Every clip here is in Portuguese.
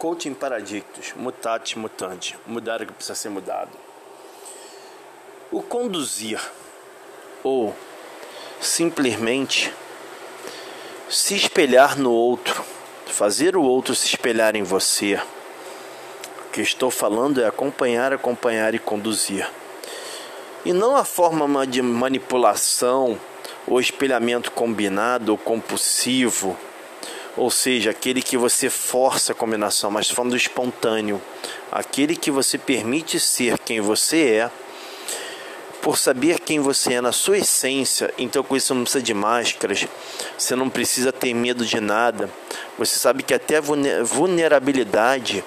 Coaching Paradictus, mutate mutante, mudar o que precisa ser mudado. O conduzir ou simplesmente se espelhar no outro, fazer o outro se espelhar em você. O que estou falando é acompanhar, acompanhar e conduzir. E não a forma de manipulação ou espelhamento combinado ou compulsivo ou seja, aquele que você força a combinação, mas falando do espontâneo, aquele que você permite ser quem você é, por saber quem você é na sua essência, então com isso não precisa de máscaras, você não precisa ter medo de nada, você sabe que até vulnerabilidade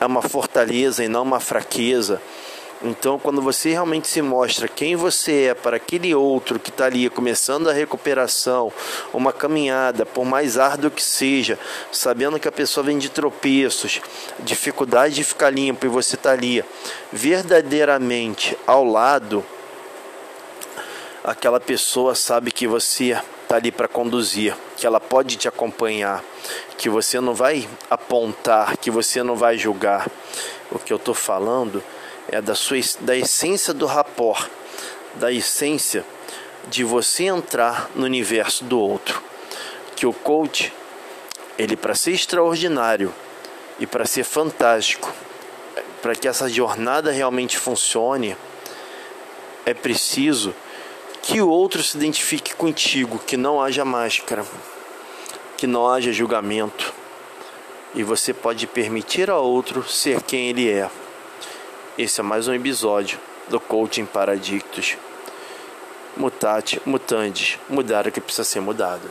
é uma fortaleza e não uma fraqueza. Então, quando você realmente se mostra quem você é para aquele outro que está ali começando a recuperação, uma caminhada, por mais árduo que seja, sabendo que a pessoa vem de tropeços, dificuldade de ficar limpo e você está ali verdadeiramente ao lado, aquela pessoa sabe que você está ali para conduzir, que ela pode te acompanhar, que você não vai apontar, que você não vai julgar. O que eu estou falando é da sua da essência do rapport, da essência de você entrar no universo do outro. Que o coach, ele para ser extraordinário e para ser fantástico, para que essa jornada realmente funcione, é preciso que o outro se identifique contigo, que não haja máscara, que não haja julgamento. E você pode permitir ao outro ser quem ele é. Esse é mais um episódio do Coaching Paradictus. Mutate, mutandis, mudar o que precisa ser mudado.